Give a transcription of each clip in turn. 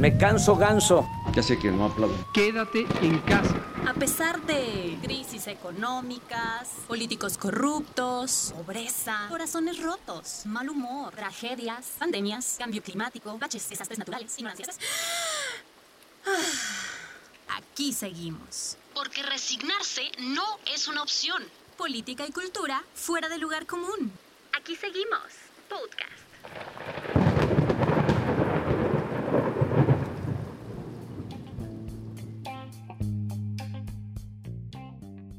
Me canso ganso. Ya sé que no aplaudo. Quédate en casa. A pesar de crisis económicas, políticos corruptos, pobreza, corazones rotos, mal humor, tragedias, pandemias, cambio climático, baches, desastres naturales, ignorancias. Ah, aquí seguimos. Porque resignarse no es una opción. Política y cultura fuera del lugar común. Aquí seguimos. Podcast.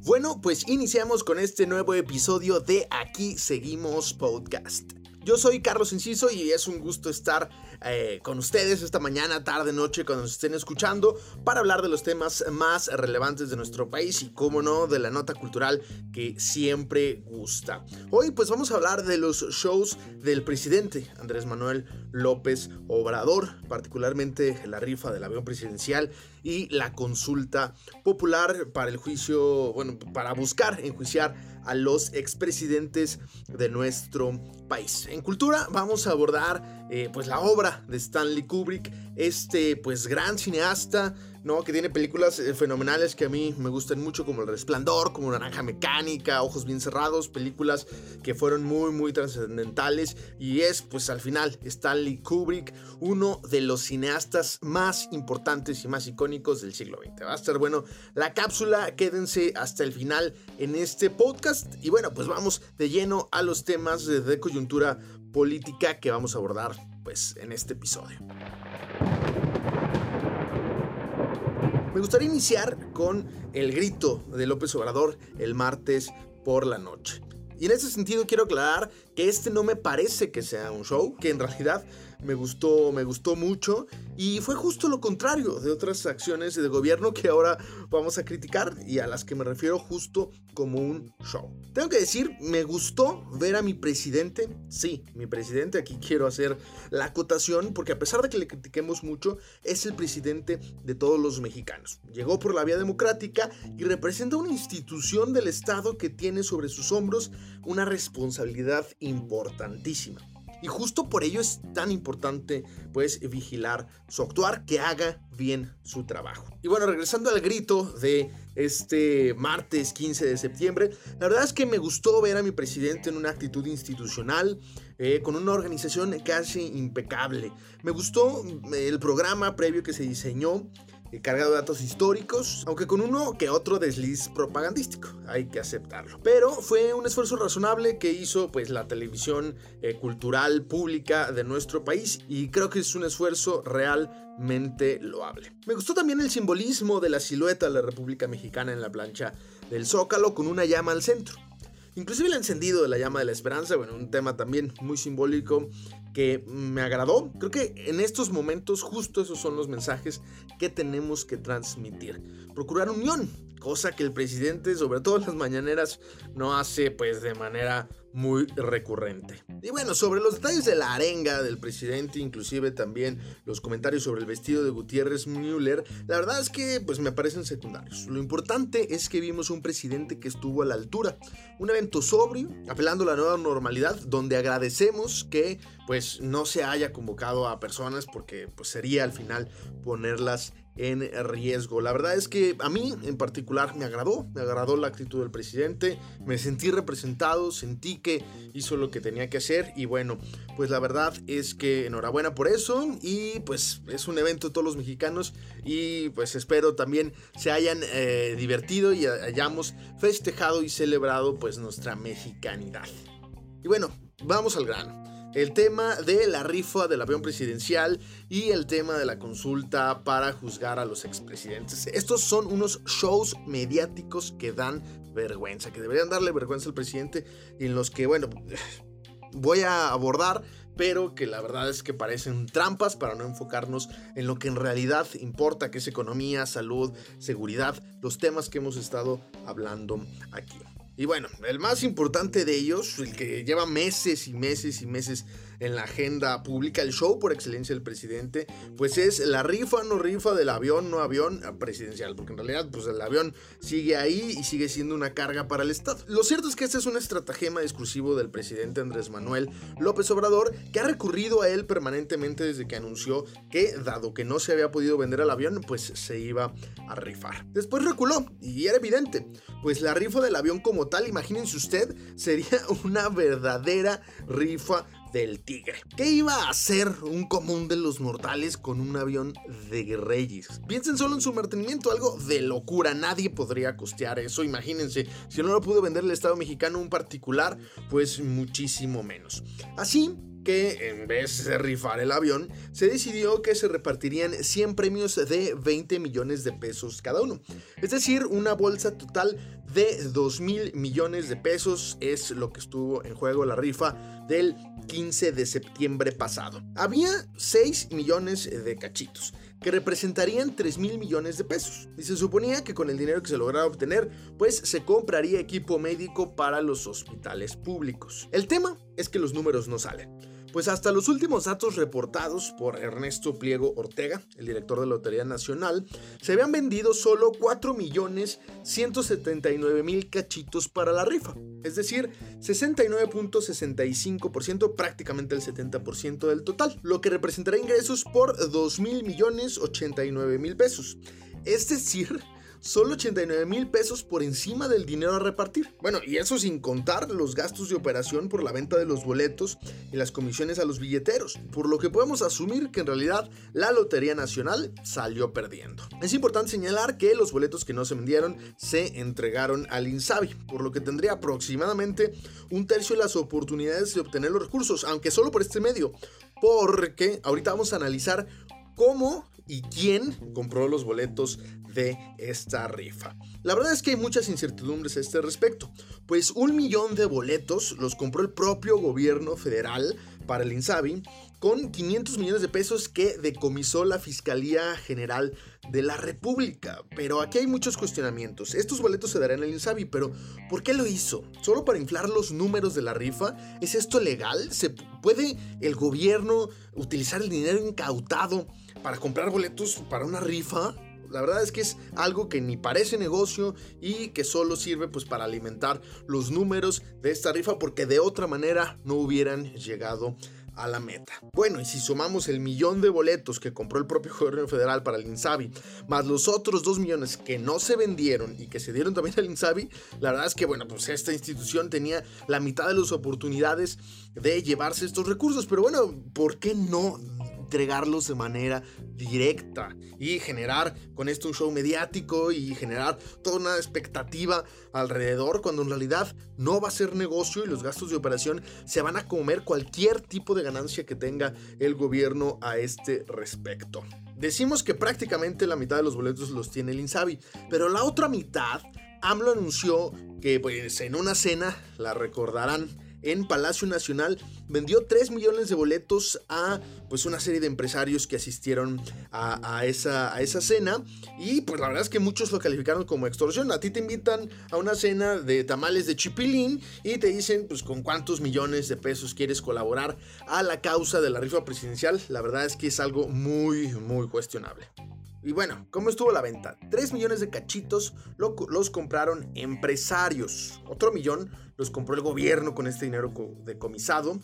Bueno, pues iniciamos con este nuevo episodio de Aquí Seguimos Podcast. Yo soy Carlos Enciso y es un gusto estar eh, con ustedes esta mañana, tarde, noche, cuando nos estén escuchando, para hablar de los temas más relevantes de nuestro país y, como no, de la nota cultural que siempre gusta. Hoy, pues vamos a hablar de los shows del presidente Andrés Manuel López Obrador, particularmente la rifa del avión presidencial y la consulta popular para el juicio, bueno, para buscar enjuiciar a los expresidentes de nuestro país. En cultura vamos a abordar eh, pues la obra de Stanley Kubrick, este pues gran cineasta ¿no? Que tiene películas eh, fenomenales que a mí me gustan mucho, como El Resplandor, como Naranja Mecánica, Ojos Bien Cerrados, películas que fueron muy, muy trascendentales. Y es, pues al final, Stanley Kubrick, uno de los cineastas más importantes y más icónicos del siglo XX. Va a estar bueno la cápsula, quédense hasta el final en este podcast. Y bueno, pues vamos de lleno a los temas de coyuntura política que vamos a abordar pues en este episodio. Me gustaría iniciar con el grito de López Obrador el martes por la noche. Y en ese sentido quiero aclarar que este no me parece que sea un show, que en realidad me gustó, me gustó mucho y fue justo lo contrario de otras acciones de gobierno que ahora vamos a criticar y a las que me refiero justo como un show. Tengo que decir, me gustó ver a mi presidente, sí, mi presidente, aquí quiero hacer la acotación porque a pesar de que le critiquemos mucho, es el presidente de todos los mexicanos. Llegó por la vía democrática y representa una institución del Estado que tiene sobre sus hombros una responsabilidad importantísima. Y justo por ello es tan importante pues vigilar su actuar, que haga bien su trabajo. Y bueno, regresando al grito de este martes 15 de septiembre, la verdad es que me gustó ver a mi presidente en una actitud institucional, eh, con una organización casi impecable. Me gustó eh, el programa previo que se diseñó cargado de datos históricos, aunque con uno que otro desliz propagandístico, hay que aceptarlo. Pero fue un esfuerzo razonable que hizo pues la televisión eh, cultural pública de nuestro país y creo que es un esfuerzo realmente loable. Me gustó también el simbolismo de la silueta de la República Mexicana en la plancha del Zócalo con una llama al centro. Inclusive el encendido de la llama de la esperanza, bueno, un tema también muy simbólico que me agradó. Creo que en estos momentos justo esos son los mensajes que tenemos que transmitir. Procurar unión, cosa que el presidente, sobre todo en las mañaneras, no hace pues de manera muy recurrente. Y bueno, sobre los detalles de la arenga del presidente, inclusive también los comentarios sobre el vestido de Gutiérrez Müller, la verdad es que pues me parecen secundarios. Lo importante es que vimos un presidente que estuvo a la altura, un evento sobrio, apelando a la nueva normalidad, donde agradecemos que pues no se haya convocado a personas porque pues sería al final ponerlas en riesgo. La verdad es que a mí en particular me agradó, me agradó la actitud del presidente, me sentí representado, sentí que hizo lo que tenía que hacer y bueno, pues la verdad es que enhorabuena por eso y pues es un evento todos los mexicanos y pues espero también se hayan eh, divertido y hayamos festejado y celebrado pues nuestra mexicanidad. Y bueno, vamos al grano el tema de la rifa del avión presidencial y el tema de la consulta para juzgar a los expresidentes. Estos son unos shows mediáticos que dan vergüenza, que deberían darle vergüenza al presidente en los que, bueno, voy a abordar, pero que la verdad es que parecen trampas para no enfocarnos en lo que en realidad importa, que es economía, salud, seguridad, los temas que hemos estado hablando aquí. Y bueno, el más importante de ellos, el que lleva meses y meses y meses en la agenda pública, el show por excelencia del presidente, pues es la rifa no rifa del avión no avión presidencial, porque en realidad pues el avión sigue ahí y sigue siendo una carga para el Estado. Lo cierto es que este es un estratagema exclusivo del presidente Andrés Manuel López Obrador, que ha recurrido a él permanentemente desde que anunció que, dado que no se había podido vender el avión, pues se iba a rifar. Después reculó, y era evidente, pues la rifa del avión como tal, imagínense usted, sería una verdadera rifa del tigre. ¿Qué iba a hacer un común de los mortales con un avión de reyes? Piensen solo en su mantenimiento, algo de locura. Nadie podría costear eso. Imagínense, si no lo pudo vender el Estado mexicano un particular, pues muchísimo menos. Así, que en vez de rifar el avión, se decidió que se repartirían 100 premios de 20 millones de pesos cada uno. Es decir, una bolsa total de 2 mil millones de pesos es lo que estuvo en juego la rifa del 15 de septiembre pasado. Había 6 millones de cachitos que representarían 3 mil millones de pesos. Y se suponía que con el dinero que se lograra obtener, pues se compraría equipo médico para los hospitales públicos. El tema es que los números no salen. Pues hasta los últimos datos reportados por Ernesto Pliego Ortega, el director de la Lotería Nacional, se habían vendido solo 4.179.000 cachitos para la rifa, es decir, 69.65%, prácticamente el 70% del total, lo que representará ingresos por 2.089.000 pesos. Es decir, solo 89 mil pesos por encima del dinero a repartir. Bueno, y eso sin contar los gastos de operación por la venta de los boletos y las comisiones a los billeteros, por lo que podemos asumir que en realidad la Lotería Nacional salió perdiendo. Es importante señalar que los boletos que no se vendieron se entregaron al Insabi, por lo que tendría aproximadamente un tercio de las oportunidades de obtener los recursos, aunque solo por este medio, porque ahorita vamos a analizar cómo y quién compró los boletos de esta rifa. La verdad es que hay muchas incertidumbres a este respecto, pues un millón de boletos los compró el propio gobierno federal para el INSABI con 500 millones de pesos que decomisó la Fiscalía General de la República. Pero aquí hay muchos cuestionamientos. Estos boletos se darán al INSABI, pero ¿por qué lo hizo? ¿Solo para inflar los números de la rifa? ¿Es esto legal? ¿Se puede el gobierno utilizar el dinero incautado para comprar boletos para una rifa? La verdad es que es algo que ni parece negocio y que solo sirve pues para alimentar los números de esta rifa porque de otra manera no hubieran llegado a la meta. Bueno, y si sumamos el millón de boletos que compró el propio gobierno federal para el Insabi, más los otros dos millones que no se vendieron y que se dieron también al Insabi, la verdad es que, bueno, pues esta institución tenía la mitad de las oportunidades de llevarse estos recursos, pero bueno, ¿por qué no entregarlos de manera directa y generar con esto un show mediático y generar toda una expectativa alrededor cuando en realidad no va a ser negocio y los gastos de operación se van a comer cualquier tipo de ganancia que tenga el gobierno a este respecto. Decimos que prácticamente la mitad de los boletos los tiene el Insabi, pero la otra mitad AMLO anunció que pues en una cena, la recordarán, en Palacio Nacional vendió 3 millones de boletos a pues una serie de empresarios que asistieron a, esa, a esa cena y pues la verdad es que muchos lo calificaron como extorsión. A ti te invitan a una cena de tamales de chipilín y te dicen pues con cuántos millones de pesos quieres colaborar a la causa de la rifa presidencial. La verdad es que es algo muy muy cuestionable. Y bueno, ¿cómo estuvo la venta? 3 millones de cachitos los compraron empresarios. Otro millón los compró el gobierno con este dinero decomisado.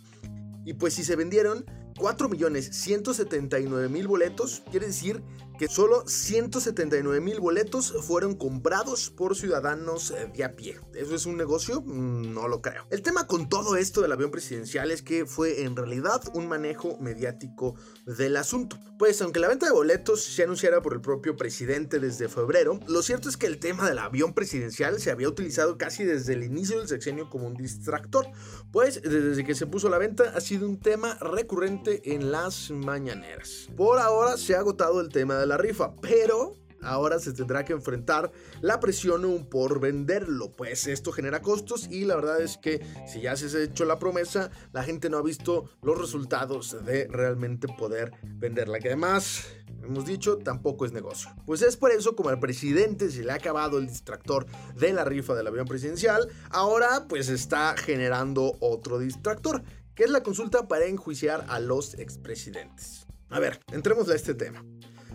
Y pues si se vendieron 4 millones 179 mil boletos, quiere decir que solo 179 mil boletos fueron comprados por ciudadanos eh, de a pie. ¿Eso es un negocio? Mm, no lo creo. El tema con todo esto del avión presidencial es que fue en realidad un manejo mediático del asunto. Pues aunque la venta de boletos se anunciara por el propio presidente desde febrero, lo cierto es que el tema del avión presidencial se había utilizado casi desde el inicio del sexenio como un distractor, pues desde que se puso a la venta ha sido un tema recurrente en las mañaneras. Por ahora se ha agotado el tema la rifa, pero ahora se tendrá que enfrentar la presión por venderlo, pues esto genera costos y la verdad es que si ya se ha hecho la promesa, la gente no ha visto los resultados de realmente poder venderla, que además hemos dicho, tampoco es negocio. Pues es por eso como al presidente se le ha acabado el distractor de la rifa del avión presidencial, ahora pues está generando otro distractor que es la consulta para enjuiciar a los expresidentes. A ver, entremos a este tema.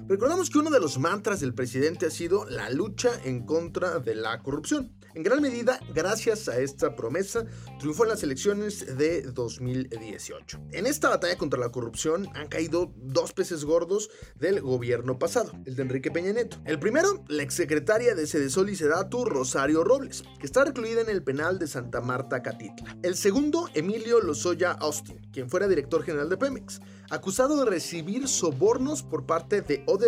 Recordamos que uno de los mantras del presidente ha sido la lucha en contra de la corrupción. En gran medida, gracias a esta promesa, triunfó en las elecciones de 2018. En esta batalla contra la corrupción han caído dos peces gordos del gobierno pasado, el de Enrique Peña Nieto. El primero, la exsecretaria de Sedesol y Sedatu, Rosario Robles, que está recluida en el penal de Santa Marta, Catitla. El segundo, Emilio Lozoya Austin, quien fuera director general de Pemex acusado de recibir sobornos por parte de Odebrecht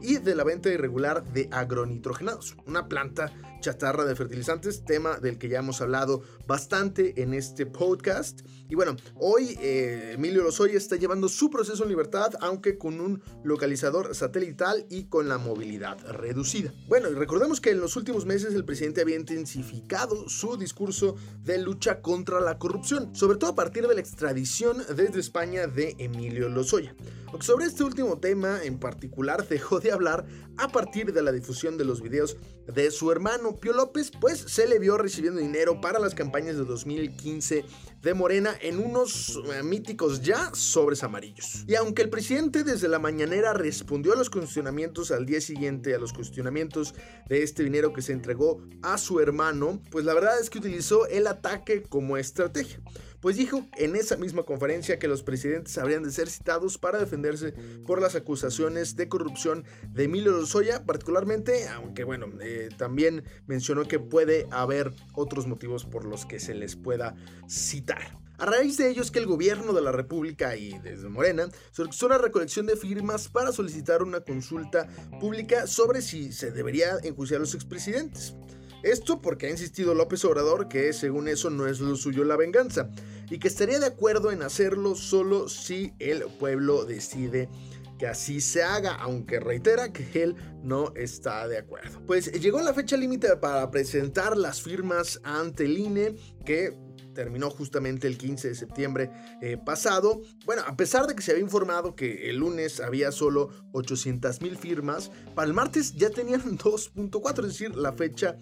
y de la venta irregular de agronitrogenados, una planta chatarra de fertilizantes, tema del que ya hemos hablado bastante en este podcast. Y bueno, hoy eh, Emilio Lozoya está llevando su proceso en libertad, aunque con un localizador satelital y con la movilidad reducida. Bueno, y recordemos que en los últimos meses el presidente había intensificado su discurso de lucha contra la corrupción, sobre todo a partir de la extradición desde España de Emilio Lozoya. Sobre este último tema en particular dejó de hablar a partir de la difusión de los videos de su hermano Pío López, pues se le vio recibiendo dinero para las campañas de 2015 de Morena en unos eh, míticos ya sobres amarillos. Y aunque el presidente desde la mañanera respondió a los cuestionamientos al día siguiente, a los cuestionamientos de este dinero que se entregó a su hermano, pues la verdad es que utilizó el ataque como estrategia pues dijo en esa misma conferencia que los presidentes habrían de ser citados para defenderse por las acusaciones de corrupción de Emilio Lozoya, particularmente, aunque bueno, eh, también mencionó que puede haber otros motivos por los que se les pueda citar. A raíz de ello es que el gobierno de la República y desde Morena solicitó una recolección de firmas para solicitar una consulta pública sobre si se debería enjuiciar a los expresidentes. Esto porque ha insistido López Obrador que según eso no es lo suyo la venganza y que estaría de acuerdo en hacerlo solo si el pueblo decide que así se haga, aunque reitera que él no está de acuerdo. Pues llegó la fecha límite para presentar las firmas ante el INE que terminó justamente el 15 de septiembre eh, pasado. Bueno, a pesar de que se había informado que el lunes había solo 800 mil firmas, para el martes ya tenían 2.4, es decir, la fecha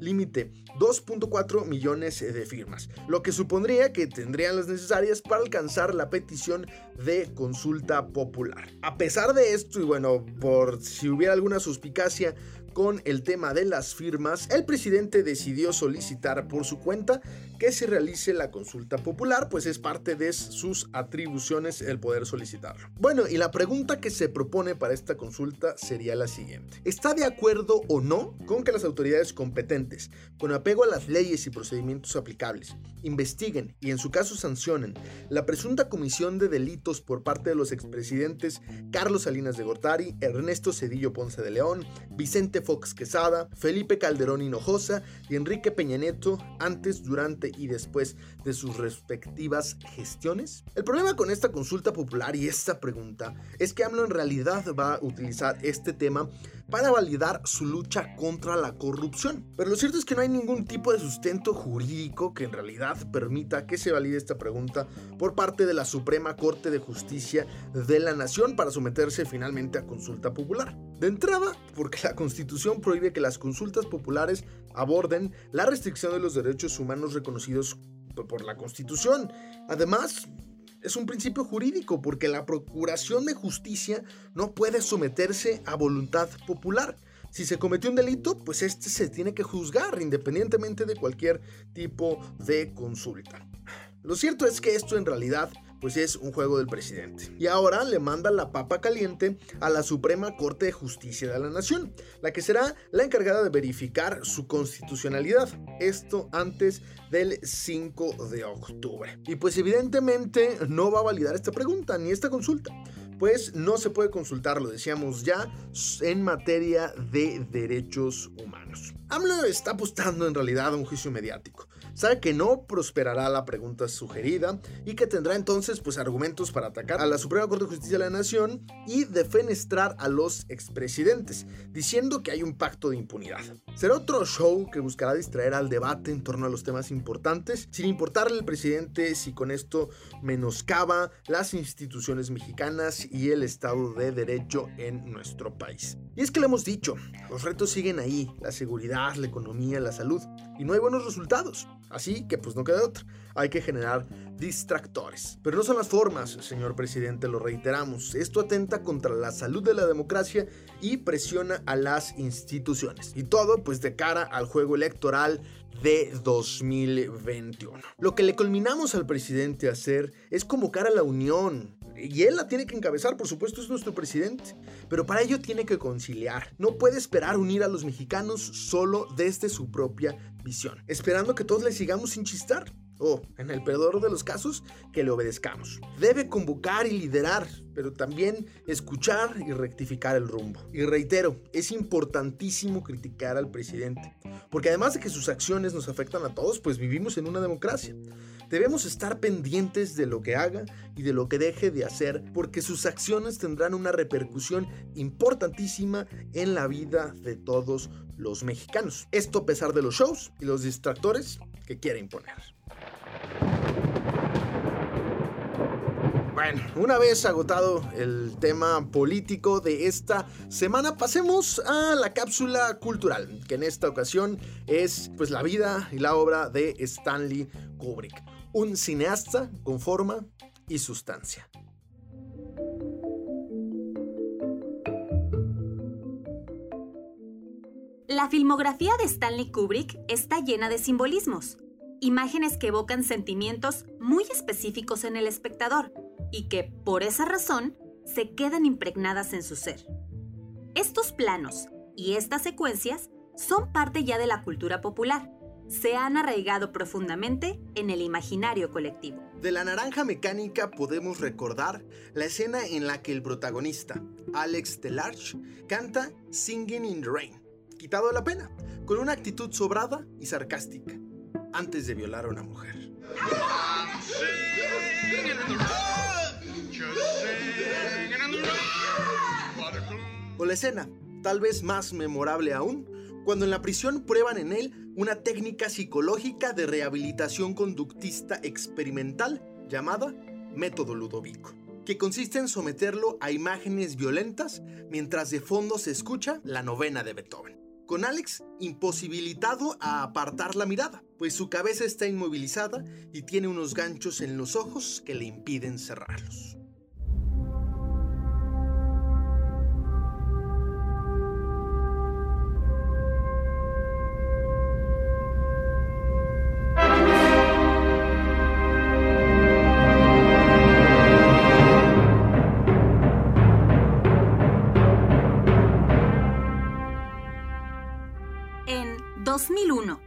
límite, 2.4 millones de firmas, lo que supondría que tendrían las necesarias para alcanzar la petición de consulta popular. A pesar de esto, y bueno, por si hubiera alguna suspicacia, con el tema de las firmas, el presidente decidió solicitar por su cuenta que se realice la consulta popular, pues es parte de sus atribuciones el poder solicitarlo. Bueno, y la pregunta que se propone para esta consulta sería la siguiente. ¿Está de acuerdo o no con que las autoridades competentes, con apego a las leyes y procedimientos aplicables, investiguen y en su caso sancionen la presunta comisión de delitos por parte de los expresidentes Carlos Salinas de Gortari, Ernesto Cedillo Ponce de León, Vicente Fox Quesada, Felipe Calderón Hinojosa y Enrique Peña Nieto antes, durante y después de sus respectivas gestiones? El problema con esta consulta popular y esta pregunta es que AMLO en realidad va a utilizar este tema para validar su lucha contra la corrupción. Pero lo cierto es que no hay ningún tipo de sustento jurídico que en realidad permita que se valide esta pregunta por parte de la Suprema Corte de Justicia de la Nación para someterse finalmente a consulta popular. De entrada, porque la Constitución prohíbe que las consultas populares aborden la restricción de los derechos humanos reconocidos por la Constitución. Además, es un principio jurídico porque la procuración de justicia no puede someterse a voluntad popular. Si se cometió un delito, pues este se tiene que juzgar independientemente de cualquier tipo de consulta. Lo cierto es que esto en realidad pues es un juego del presidente. Y ahora le manda la papa caliente a la Suprema Corte de Justicia de la Nación, la que será la encargada de verificar su constitucionalidad. Esto antes del 5 de octubre. Y pues evidentemente no va a validar esta pregunta ni esta consulta pues no se puede consultar, lo decíamos ya, en materia de derechos humanos. AMLO está apostando en realidad a un juicio mediático sabe que no prosperará la pregunta sugerida y que tendrá entonces pues argumentos para atacar a la Suprema Corte de Justicia de la Nación y defenestrar a los expresidentes, diciendo que hay un pacto de impunidad. Será otro show que buscará distraer al debate en torno a los temas importantes, sin importarle al presidente si con esto menoscaba las instituciones mexicanas y el Estado de Derecho en nuestro país. Y es que le hemos dicho, los retos siguen ahí, la seguridad la economía, la salud. Y no hay buenos resultados. Así que pues no queda otra. Hay que generar distractores. Pero no son las formas, señor presidente, lo reiteramos. Esto atenta contra la salud de la democracia y presiona a las instituciones. Y todo pues de cara al juego electoral de 2021. Lo que le culminamos al presidente a hacer es convocar a la unión, y él la tiene que encabezar, por supuesto, es nuestro presidente. Pero para ello tiene que conciliar. No puede esperar unir a los mexicanos solo desde su propia visión, esperando que todos le sigamos sin chistar o, en el peor de los casos, que le obedezcamos. Debe convocar y liderar, pero también escuchar y rectificar el rumbo. Y reitero, es importantísimo criticar al presidente, porque además de que sus acciones nos afectan a todos, pues vivimos en una democracia. Debemos estar pendientes de lo que haga y de lo que deje de hacer, porque sus acciones tendrán una repercusión importantísima en la vida de todos los mexicanos. Esto a pesar de los shows y los distractores que quiere imponer. Bueno, una vez agotado el tema político de esta semana, pasemos a la cápsula cultural, que en esta ocasión es pues la vida y la obra de Stanley Kubrick, un cineasta con forma y sustancia. La filmografía de Stanley Kubrick está llena de simbolismos, imágenes que evocan sentimientos muy específicos en el espectador y que, por esa razón, se quedan impregnadas en su ser. Estos planos y estas secuencias son parte ya de la cultura popular. Se han arraigado profundamente en el imaginario colectivo. De la naranja mecánica podemos recordar la escena en la que el protagonista, Alex Delarge, canta Singing in the Rain, quitado de la pena, con una actitud sobrada y sarcástica, antes de violar a una mujer. O la escena, tal vez más memorable aún, cuando en la prisión prueban en él una técnica psicológica de rehabilitación conductista experimental llamada método Ludovico, que consiste en someterlo a imágenes violentas mientras de fondo se escucha la novena de Beethoven. Con Alex imposibilitado a apartar la mirada, pues su cabeza está inmovilizada y tiene unos ganchos en los ojos que le impiden cerrarlos.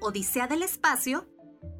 Odisea del Espacio,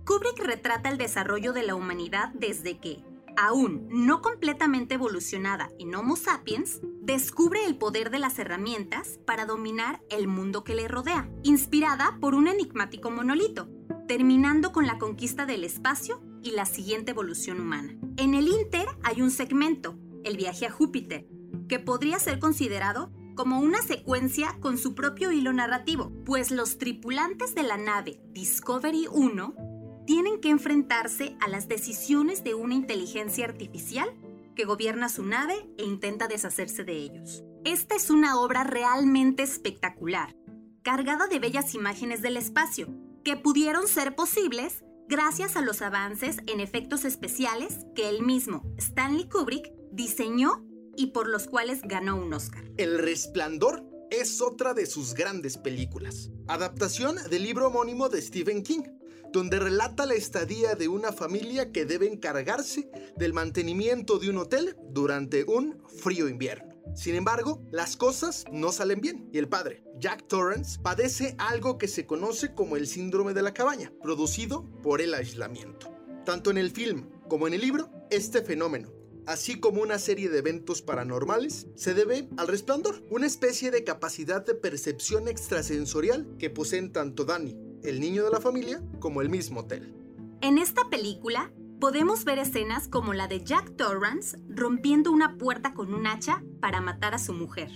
Kubrick retrata el desarrollo de la humanidad desde que, aún no completamente evolucionada en Homo sapiens, descubre el poder de las herramientas para dominar el mundo que le rodea, inspirada por un enigmático monolito, terminando con la conquista del espacio y la siguiente evolución humana. En el Inter hay un segmento, el viaje a Júpiter, que podría ser considerado como una secuencia con su propio hilo narrativo, pues los tripulantes de la nave Discovery 1 tienen que enfrentarse a las decisiones de una inteligencia artificial que gobierna su nave e intenta deshacerse de ellos. Esta es una obra realmente espectacular, cargada de bellas imágenes del espacio, que pudieron ser posibles gracias a los avances en efectos especiales que el mismo Stanley Kubrick diseñó y por los cuales ganó un Oscar. El Resplandor es otra de sus grandes películas, adaptación del libro homónimo de Stephen King, donde relata la estadía de una familia que debe encargarse del mantenimiento de un hotel durante un frío invierno. Sin embargo, las cosas no salen bien y el padre, Jack Torrance, padece algo que se conoce como el síndrome de la cabaña, producido por el aislamiento. Tanto en el film como en el libro, este fenómeno, así como una serie de eventos paranormales, se debe al resplandor, una especie de capacidad de percepción extrasensorial que poseen tanto Danny, el niño de la familia, como el mismo hotel. En esta película podemos ver escenas como la de Jack Torrance rompiendo una puerta con un hacha para matar a su mujer.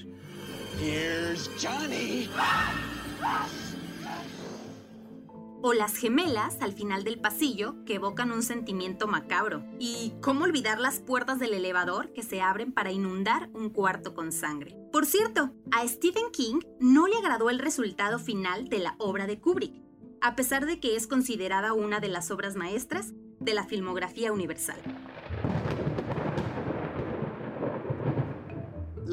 O las gemelas al final del pasillo que evocan un sentimiento macabro. Y cómo olvidar las puertas del elevador que se abren para inundar un cuarto con sangre. Por cierto, a Stephen King no le agradó el resultado final de la obra de Kubrick, a pesar de que es considerada una de las obras maestras de la filmografía universal.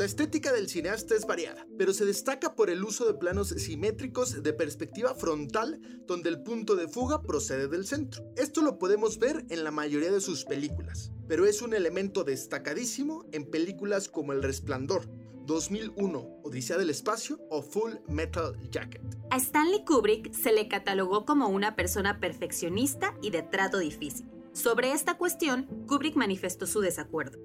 La estética del cineasta es variada, pero se destaca por el uso de planos simétricos de perspectiva frontal donde el punto de fuga procede del centro. Esto lo podemos ver en la mayoría de sus películas, pero es un elemento destacadísimo en películas como El Resplandor, 2001, Odisea del Espacio o Full Metal Jacket. A Stanley Kubrick se le catalogó como una persona perfeccionista y de trato difícil. Sobre esta cuestión, Kubrick manifestó su desacuerdo.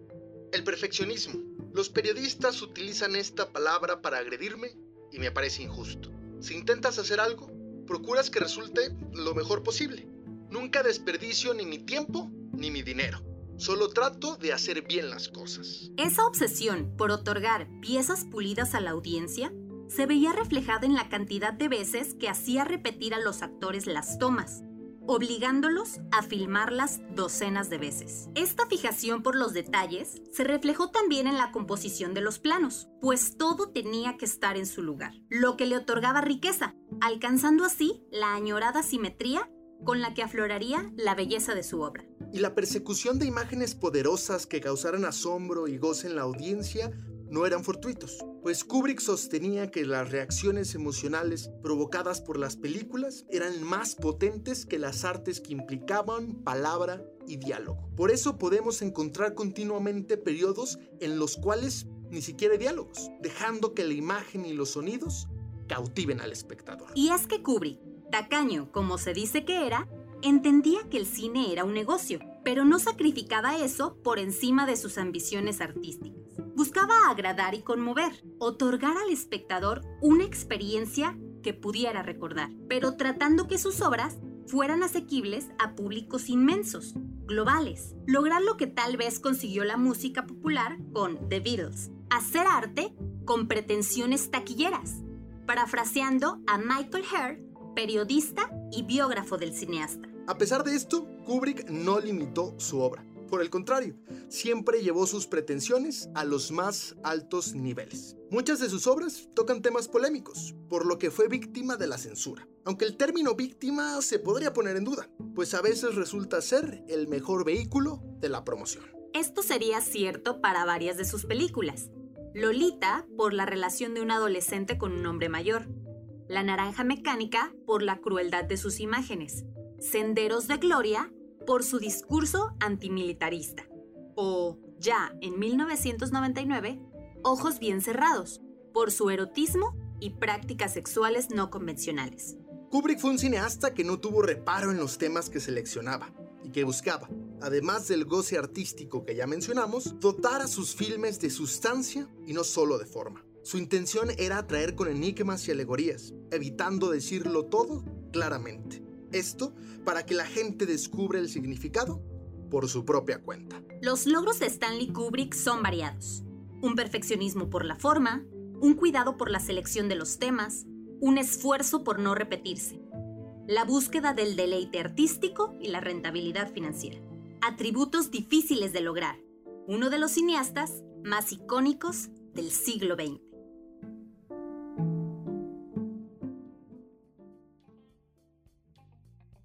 El perfeccionismo los periodistas utilizan esta palabra para agredirme y me parece injusto. Si intentas hacer algo, procuras que resulte lo mejor posible. Nunca desperdicio ni mi tiempo ni mi dinero. Solo trato de hacer bien las cosas. Esa obsesión por otorgar piezas pulidas a la audiencia se veía reflejada en la cantidad de veces que hacía repetir a los actores las tomas, obligándolos a filmarlas docenas de veces. Esta fijación por los detalles se reflejó también en la composición de los planos, pues todo tenía que estar en su lugar, lo que le otorgaba riqueza, alcanzando así la añorada simetría con la que afloraría la belleza de su obra. Y la persecución de imágenes poderosas que causaran asombro y goce en la audiencia no eran fortuitos, pues Kubrick sostenía que las reacciones emocionales provocadas por las películas eran más potentes que las artes que implicaban palabra y diálogo. Por eso podemos encontrar continuamente periodos en los cuales ni siquiera diálogos, dejando que la imagen y los sonidos cautiven al espectador. Y es que Kubrick, tacaño como se dice que era, entendía que el cine era un negocio, pero no sacrificaba eso por encima de sus ambiciones artísticas. Buscaba agradar y conmover, otorgar al espectador una experiencia que pudiera recordar, pero tratando que sus obras fueran asequibles a públicos inmensos, globales. Lograr lo que tal vez consiguió la música popular con The Beatles, hacer arte con pretensiones taquilleras, parafraseando a Michael Herr, periodista y biógrafo del cineasta. A pesar de esto, Kubrick no limitó su obra. Por el contrario, siempre llevó sus pretensiones a los más altos niveles. Muchas de sus obras tocan temas polémicos, por lo que fue víctima de la censura. Aunque el término víctima se podría poner en duda, pues a veces resulta ser el mejor vehículo de la promoción. Esto sería cierto para varias de sus películas. Lolita por la relación de un adolescente con un hombre mayor. La naranja mecánica por la crueldad de sus imágenes. Senderos de Gloria por su discurso antimilitarista. O, ya en 1999, Ojos bien cerrados, por su erotismo y prácticas sexuales no convencionales. Kubrick fue un cineasta que no tuvo reparo en los temas que seleccionaba y que buscaba, además del goce artístico que ya mencionamos, dotar a sus filmes de sustancia y no solo de forma. Su intención era atraer con enigmas y alegorías, evitando decirlo todo claramente. Esto para que la gente descubra el significado por su propia cuenta. Los logros de Stanley Kubrick son variados. Un perfeccionismo por la forma, un cuidado por la selección de los temas, un esfuerzo por no repetirse, la búsqueda del deleite artístico y la rentabilidad financiera. Atributos difíciles de lograr. Uno de los cineastas más icónicos del siglo XX.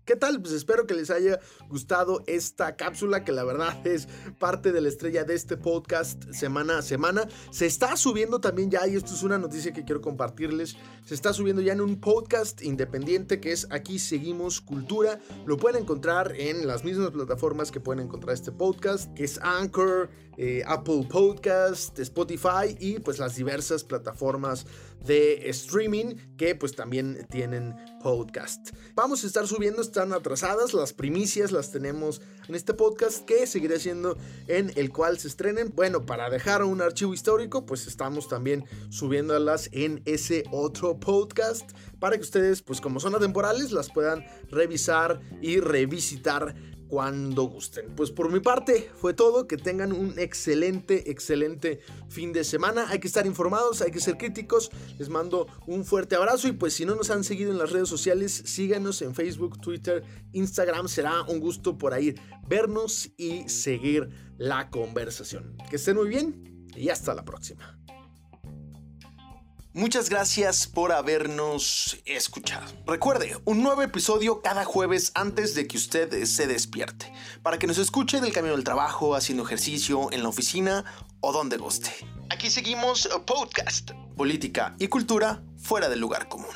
¿Qué tal? Pues espero que les haya gustado esta cápsula que la verdad es parte de la estrella de este podcast semana a semana. Se está subiendo también ya, y esto es una noticia que quiero compartirles, se está subiendo ya en un podcast independiente que es Aquí Seguimos Cultura. Lo pueden encontrar en las mismas plataformas que pueden encontrar este podcast, que es Anchor, eh, Apple Podcast, Spotify y pues las diversas plataformas de streaming que pues también tienen podcast. Vamos a estar subiendo, están atrasadas, las primicias las tenemos en este podcast que seguiré siendo en el cual se estrenen. Bueno, para dejar un archivo histórico, pues estamos también subiéndolas en ese otro podcast para que ustedes, pues como son atemporales, las puedan revisar y revisitar cuando gusten. Pues por mi parte fue todo, que tengan un excelente, excelente fin de semana. Hay que estar informados, hay que ser críticos. Les mando un fuerte abrazo y pues si no nos han seguido en las redes sociales, síganos en Facebook, Twitter, Instagram. Será un gusto por ahí vernos y seguir la conversación. Que estén muy bien y hasta la próxima. Muchas gracias por habernos escuchado. Recuerde, un nuevo episodio cada jueves antes de que usted se despierte, para que nos escuche del camino del trabajo, haciendo ejercicio, en la oficina o donde guste. Aquí seguimos podcast, política y cultura fuera del lugar común.